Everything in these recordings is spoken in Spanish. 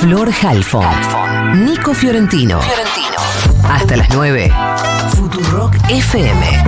Flor Halfon. Nico Fiorentino. Hasta las 9. Futurock FM.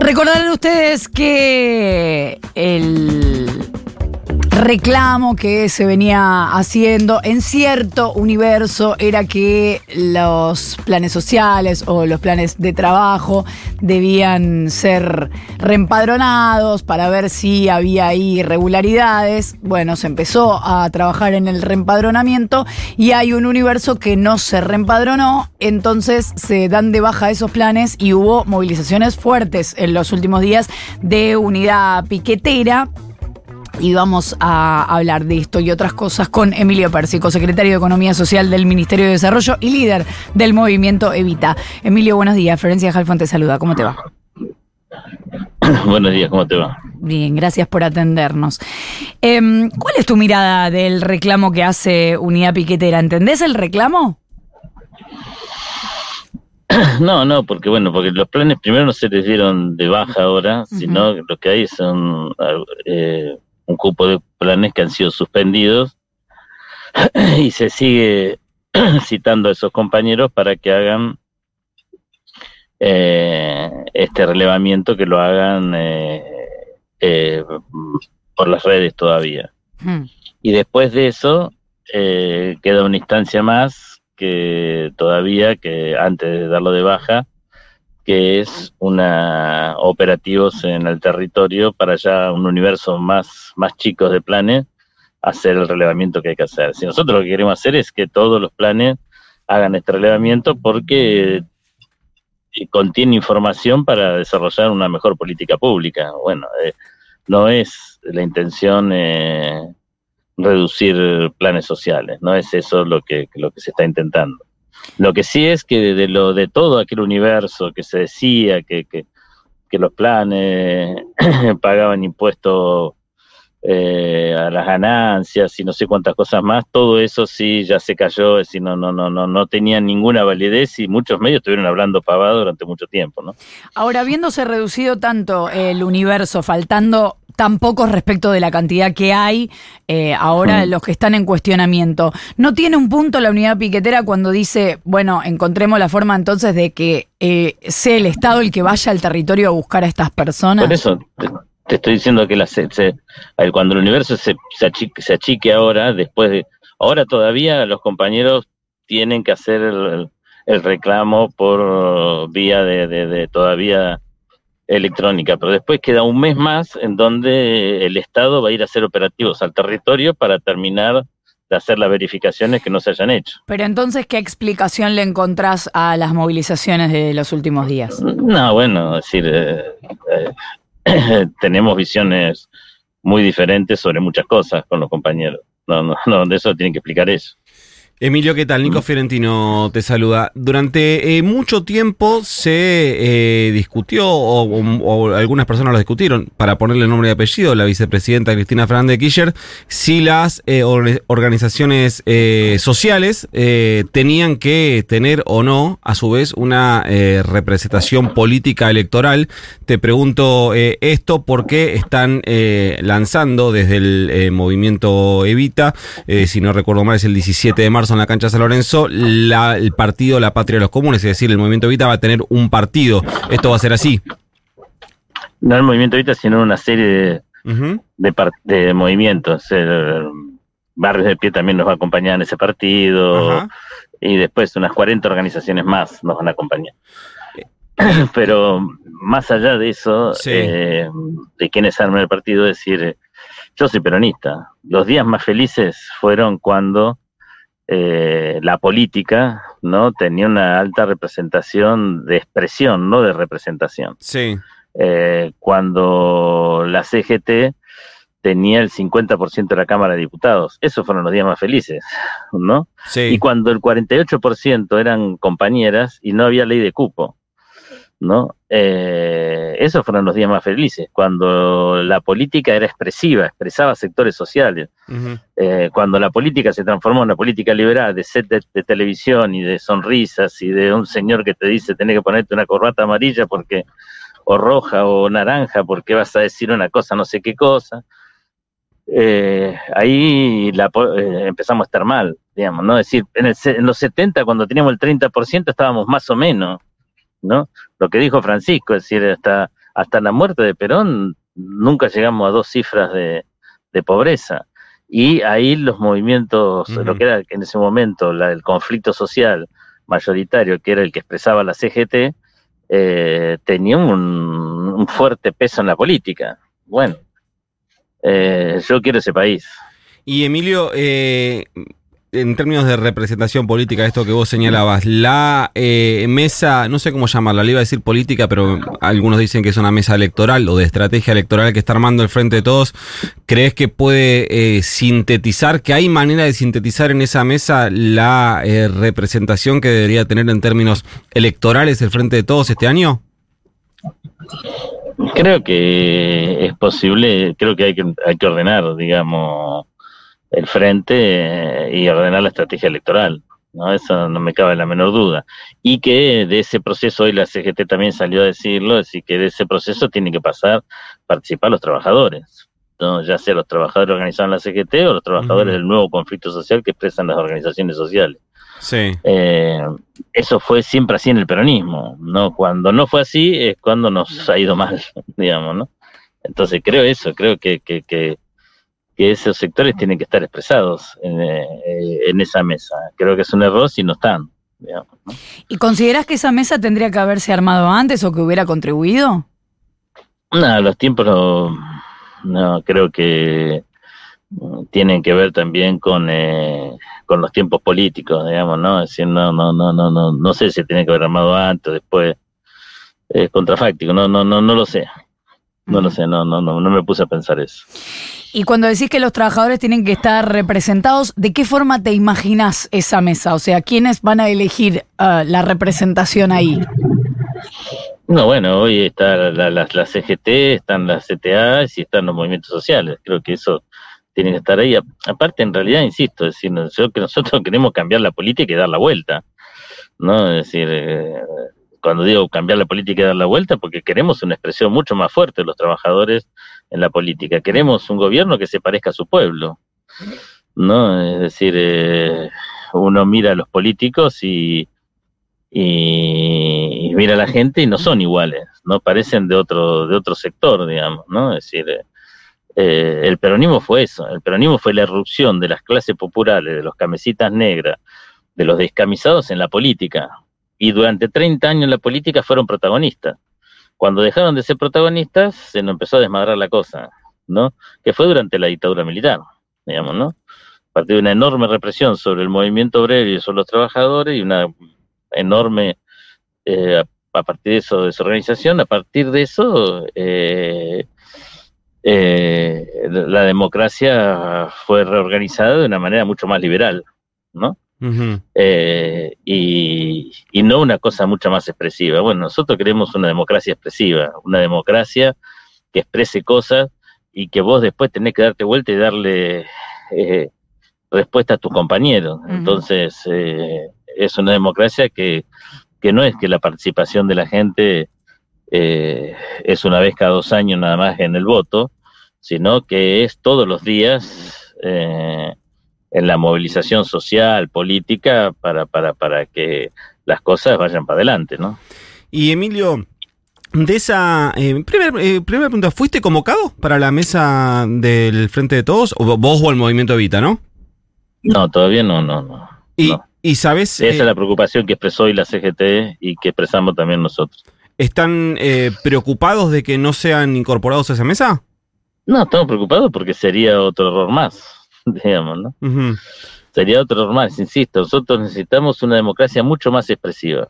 Recordarán ustedes que el reclamo que se venía haciendo en cierto universo era que los planes sociales o los planes de trabajo debían ser reempadronados para ver si había ahí irregularidades. Bueno, se empezó a trabajar en el reempadronamiento y hay un universo que no se reempadronó, entonces se dan de baja esos planes y hubo movilizaciones fuertes en los últimos días de unidad piquetera y vamos a hablar de esto y otras cosas con Emilio Pérsico, secretario de Economía Social del Ministerio de Desarrollo y líder del movimiento Evita. Emilio, buenos días. Florencia Jalfón te saluda. ¿Cómo te va? Buenos días, ¿cómo te va? Bien, gracias por atendernos. Em, ¿Cuál es tu mirada del reclamo que hace Unidad Piquetera? ¿Entendés el reclamo? No, no, porque bueno, porque los planes primero no se les dieron de baja ahora, sino lo que hay son eh, un cupo de planes que han sido suspendidos y se sigue citando a esos compañeros para que hagan eh, este relevamiento, que lo hagan eh, eh, por las redes todavía. Hmm. Y después de eso queda una instancia más que todavía, que antes de darlo de baja, que es una operativos en el territorio para ya un universo más, más chico de planes, hacer el relevamiento que hay que hacer. Si nosotros lo que queremos hacer es que todos los planes hagan este relevamiento porque contiene información para desarrollar una mejor política pública. Bueno, eh, no es la intención eh, reducir planes sociales, no es eso lo que, lo que se está intentando. Lo que sí es que de, lo de todo aquel universo que se decía que, que, los planes pagaban impuestos eh, a las ganancias y no sé cuántas cosas más, todo eso sí ya se cayó, es decir, no, no, no, no, no tenían ninguna validez y muchos medios estuvieron hablando pavado durante mucho tiempo, ¿no? Ahora, habiéndose reducido tanto el universo, faltando tampoco respecto de la cantidad que hay eh, ahora los que están en cuestionamiento. ¿No tiene un punto la unidad piquetera cuando dice, bueno, encontremos la forma entonces de que eh, sea el Estado el que vaya al territorio a buscar a estas personas? Por eso te, estoy diciendo que la, cuando el universo se, se, achique, ahora, después de... Ahora todavía los compañeros tienen que hacer el, reclamo por vía de todavía electrónica, pero después queda un mes más en donde el Estado va a ir a hacer operativos al territorio para terminar de hacer las verificaciones que no se hayan hecho. Pero entonces, ¿qué explicación le encontrás a las movilizaciones de los últimos días? No, bueno, es decir, eh, eh, tenemos visiones muy diferentes sobre muchas cosas con los compañeros. No, no, no, de eso tienen que explicar eso. Emilio, ¿qué tal? Nico Fiorentino te saluda. Durante eh, mucho tiempo se eh, discutió, o, algunas personas lo discutieron, para ponerle nombre y apellido, la vicepresidenta Cristina Fernández Kirchner, si las eh, organizaciones sociales tenían que tener o no, a su vez, una representación política electoral. Te pregunto esto porque están lanzando desde el movimiento Evita, si no recuerdo mal, es el 17 de marzo en la cancha San Lorenzo, el partido La Patria de los Comunes, es decir, el Movimiento Evita va a tener un partido. ¿Esto va a ser así? No el Movimiento Evita, sino una serie de, de, movimientos. El Barrios de Pie también nos va a acompañar en ese partido. Y después unas 40 organizaciones más nos van a acompañar. Pero más allá de eso, eh, de quienes arman el partido, decir, yo soy peronista. Los días más felices fueron cuando eh, la política no tenía una alta representación de expresión, no de representación. Sí. Eh, cuando la CGT tenía el 50% de la Cámara de Diputados. Esos fueron los días más felices, ¿no? Sí. Y cuando el 48% eran compañeras y no había ley de cupo. ¿no? Eh, esos fueron los días más felices, cuando la política era expresiva, expresaba sectores sociales, eh, cuando la política se transformó en una política liberal de set de, televisión y de sonrisas y de un señor que te dice tenés que ponerte una corbata amarilla porque o roja o naranja porque vas a decir una cosa, no sé qué cosa. Eh, ahí la, eh, empezamos a estar mal, digamos, ¿no? Es decir, en, en los 70, cuando teníamos el 30%, estábamos más o menos, ¿no? Lo que dijo Francisco, es decir, hasta, hasta la muerte de Perón nunca llegamos a dos cifras de, pobreza. Y ahí los movimientos, lo que era en ese momento la, el conflicto social mayoritario, que era el que expresaba la CGT, eh, tenía un, fuerte peso en la política. Bueno, eh, yo quiero ese país. Y Emilio, eh, en términos de representación política, esto que vos señalabas, la eh, mesa, no sé cómo llamarla, le iba a decir política, pero algunos dicen que es una mesa electoral o de estrategia electoral que está armando el Frente de Todos, ¿crees que puede eh, sintetizar, que hay manera de sintetizar en esa mesa la eh, representación que debería tener en términos electorales el Frente de Todos este año? Creo que es posible, creo que hay que, hay que ordenar, digamos, el frente eh, y ordenar la estrategia electoral. ¿no? Eso no me cabe la menor duda. Y que de ese proceso, hoy la CGT también salió a decirlo, es decir, que de ese proceso tienen que pasar, participar los trabajadores. ¿no? ya sea los trabajadores organizados en la CGT o los trabajadores del nuevo conflicto social que expresan las organizaciones sociales. Sí. Eh, eso fue siempre así en el peronismo, ¿no? Cuando no fue así es cuando nos ha ido mal, digamos, ¿no? Entonces creo eso, creo que, que, que que esos sectores tienen que estar expresados en, eh, esa mesa. Creo que es un error si no están. ¿Y consideras que esa mesa tendría que haberse armado antes o que hubiera contribuido? No, los tiempos no, creo que tienen que ver también con, eh, con los tiempos políticos, digamos, ¿no? Es decir, no, no, no, no, no, no sé si tiene que haber armado antes o después. Es contrafáctico, no, no, no, no lo sé. No lo sé, no, no, no, no me puse a pensar eso. Y cuando decís que los trabajadores tienen que estar representados, ¿de qué forma te imaginas esa mesa? O sea, ¿quiénes van a elegir uh, la representación ahí? No, bueno, hoy está la, la, CGT, están las CTA y están los movimientos sociales. Creo que eso tiene que estar ahí. Aparte, en realidad, insisto, es decir, que nosotros queremos cambiar la política y dar la vuelta. ¿no? Es decir, eh, cuando digo cambiar la política y dar la vuelta, porque queremos una expresión mucho más fuerte de los trabajadores en la política. Queremos un gobierno que se parezca a su pueblo, ¿no? Es decir, eh, uno mira a los políticos y, y, mira a la gente y no son iguales, no parecen de otro de otro sector, digamos, ¿no? Es decir, eh, el peronismo fue eso, el peronismo fue la erupción de las clases populares, de los camesitas negras, de los descamisados en la política, y durante 30 años en la política fueron protagonistas. Cuando dejaron de ser protagonistas, se nos empezó a desmadrar la cosa, ¿no? Que fue durante la dictadura militar, digamos, ¿no? A partir de una enorme represión sobre el movimiento obrero y sobre los trabajadores y una enorme, eh, a, partir de eso, de su organización, a partir de eso, eh, eh, la democracia fue reorganizada de una manera mucho más liberal, ¿no? Eh, y, no una cosa mucho más expresiva. Bueno, nosotros queremos una democracia expresiva, una democracia que exprese cosas y que vos después tenés que darte vuelta y darle eh, respuesta a tus compañeros. Entonces, eh, es una democracia que, que, no es que la participación de la gente es una vez cada dos años nada más en el voto, sino que es todos los días en la movilización social, política, para, para, para que las cosas vayan para adelante, ¿no? Y Emilio, de esa eh, primera eh, pregunta, ¿fuiste convocado para la mesa del Frente de Todos? ¿O vos o el Movimiento Evita, no? No, todavía no, no, no. Y, sabes... Esa es eh, la preocupación que expresó hoy la CGT y que expresamos también nosotros. ¿Están eh, preocupados de que no sean incorporados a esa mesa? No, estamos preocupados porque sería otro error más. digamos, ¿no? Sería otro normal, insisto, nosotros necesitamos una democracia mucho más expresiva.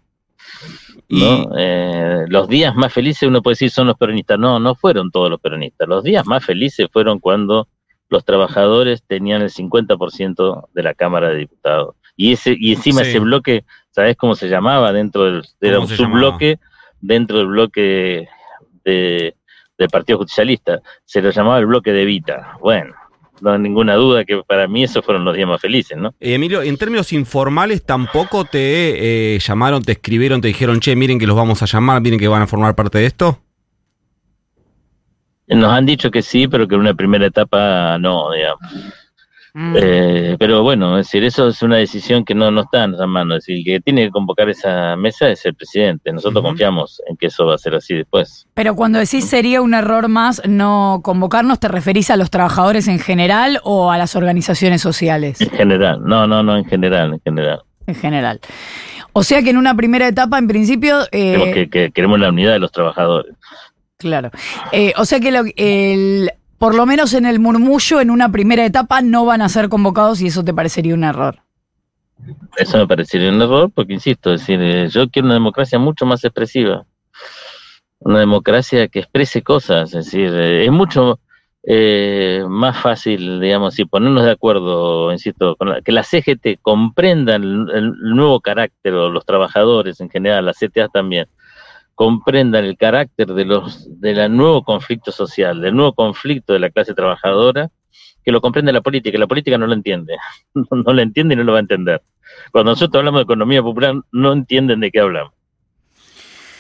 ¿no? Eh, los días más felices uno puede decir son los peronistas, no, no fueron todos los peronistas, los días más felices fueron cuando los trabajadores tenían el 50% de la Cámara de Diputados. Y ese y encima ese bloque, ¿sabes cómo se llamaba? Dentro del era un subbloque dentro del bloque de, del Partido Justicialista, se lo llamaba el bloque de Vita. Bueno, no hay ninguna duda que para mí esos fueron los días más felices, ¿no? Eh, Emilio, en términos informales, tampoco te eh, llamaron, te escribieron, te dijeron, che, miren que los vamos a llamar, miren que van a formar parte de esto. Nos han dicho que sí, pero que en una primera etapa no, digamos. Mm. Eh, pero bueno, es decir, eso es una decisión que no, no está en nuestras manos. Es decir, el que tiene que convocar esa mesa es el presidente. Nosotros confiamos en que eso va a ser así después. Pero cuando decís sería un error más no convocarnos, ¿te referís a los trabajadores en general o a las organizaciones sociales? En general, no, no, no, en general, en general. En general. O sea que en una primera etapa, en principio... Eh, que, queremos la unidad de los trabajadores. Claro. Eh, o sea que lo, el, por lo menos en el murmullo, en una primera etapa, no van a ser convocados y eso te parecería un error. Eso me parecería un error porque, insisto, decir, eh, yo quiero una democracia mucho más expresiva. Una democracia que exprese cosas. Es decir, eh, es mucho eh, más fácil, digamos, si ponernos de acuerdo, insisto, con que la CGT comprenda el, nuevo carácter, o los trabajadores en general, la CTA también, comprendan el carácter de los del nuevo conflicto social, del nuevo conflicto de la clase trabajadora, que lo comprende la política, la política no lo entiende, no, lo entiende y no lo va a entender. Cuando nosotros hablamos de economía popular, no entienden de qué hablamos.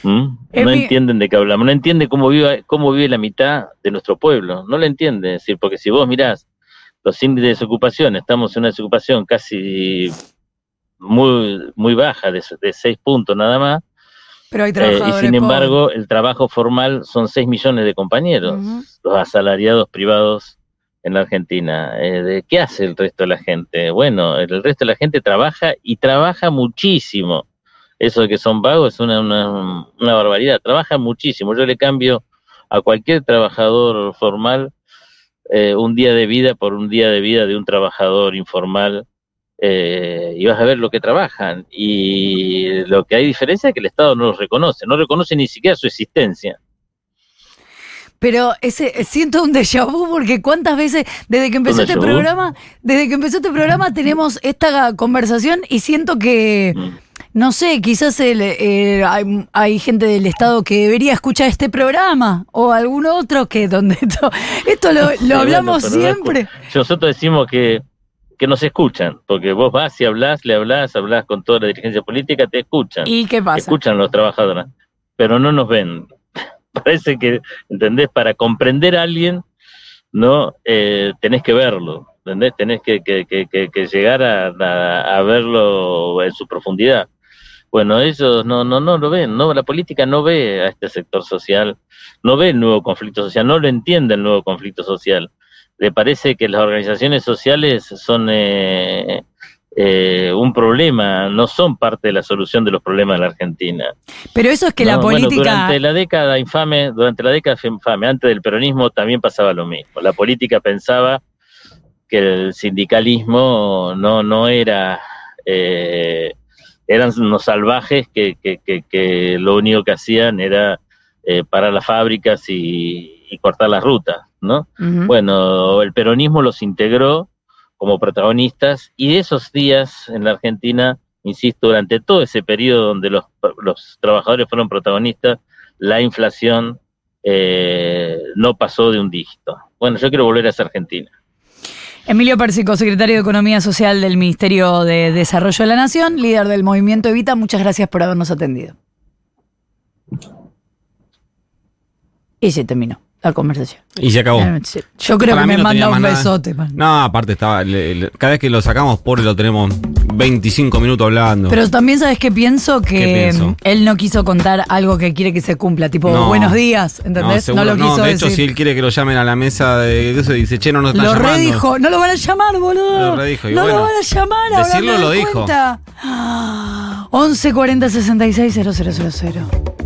¿Mm? No entienden de qué hablamos, no entienden cómo vive, cómo vive la mitad de nuestro pueblo, no lo entiende, es decir, porque si vos mirás los índices de desocupación, estamos en una desocupación casi muy, muy baja, de, de seis puntos nada más, eh, y sin embargo, el trabajo formal son 6 millones de compañeros, los asalariados privados en la Argentina. Eh, ¿de ¿Qué hace el resto de la gente? Bueno, el resto de la gente trabaja y trabaja muchísimo. Eso de que son vagos es una, una, barbaridad. Trabaja muchísimo. Yo le cambio a cualquier trabajador formal eh, un día de vida por un día de vida de un trabajador informal eh, y vas a ver lo que trabajan. Y lo que hay diferencia es que el Estado no los reconoce, no reconoce ni siquiera su existencia. Pero ese siento un déjà vu porque cuántas veces desde que empezó este programa, desde que empezó este programa tenemos esta conversación y siento que mm. no sé, quizás eh, hay, gente del Estado que debería escuchar este programa o algún otro que donde esto, esto lo, hablamos siempre. Nosotros decimos que que nos escuchan, porque vos vas y hablas, le hablas, hablas con toda la dirigencia política, te escuchan. ¿Y qué pasa? Escuchan los trabajadores, pero no nos ven. Parece que, ¿entendés? Para comprender a alguien, no eh, tenés que verlo, ¿entendés? Tenés que, que, que, llegar a, a, verlo en su profundidad. Bueno, ellos no, no, no lo ven, no, la política no ve a este sector social, no ve el nuevo conflicto social, no lo entiende el nuevo conflicto social le parece que las organizaciones sociales son eh, eh, un problema, no son parte de la solución de los problemas de la Argentina. Pero eso es que la política... durante la década infame, durante la década infame, antes del peronismo también pasaba lo mismo. La política pensaba que el sindicalismo no, no era... Eh, eran unos salvajes que, que, que, lo único que hacían era parar las fábricas y, y cortar las rutas. ¿no? Bueno, el peronismo los integró como protagonistas y de esos días en la Argentina, insisto, durante todo ese periodo donde los, trabajadores fueron protagonistas, la inflación eh, no pasó de un dígito. Bueno, yo quiero volver a esa Argentina. Emilio Persico, secretario de Economía Social del Ministerio de Desarrollo de la Nación, líder del movimiento Evita, muchas gracias por habernos atendido. Y se terminó la conversación. Y se acabó. Eh, yo creo que me manda un besote. No, aparte estaba. cada vez que lo sacamos, pobre, lo tenemos 25 minutos hablando. Pero también sabes que pienso que él no quiso contar algo que quiere que se cumpla, tipo buenos días, ¿entendés? No, lo quiso. de hecho, si él quiere que lo llamen a la mesa de eso, dice, che, no nos están lo llamando. Lo redijo, no lo van a llamar, boludo. Lo redijo. Y no lo van a llamar, ahora Decirlo lo dijo. 11 40 66 000.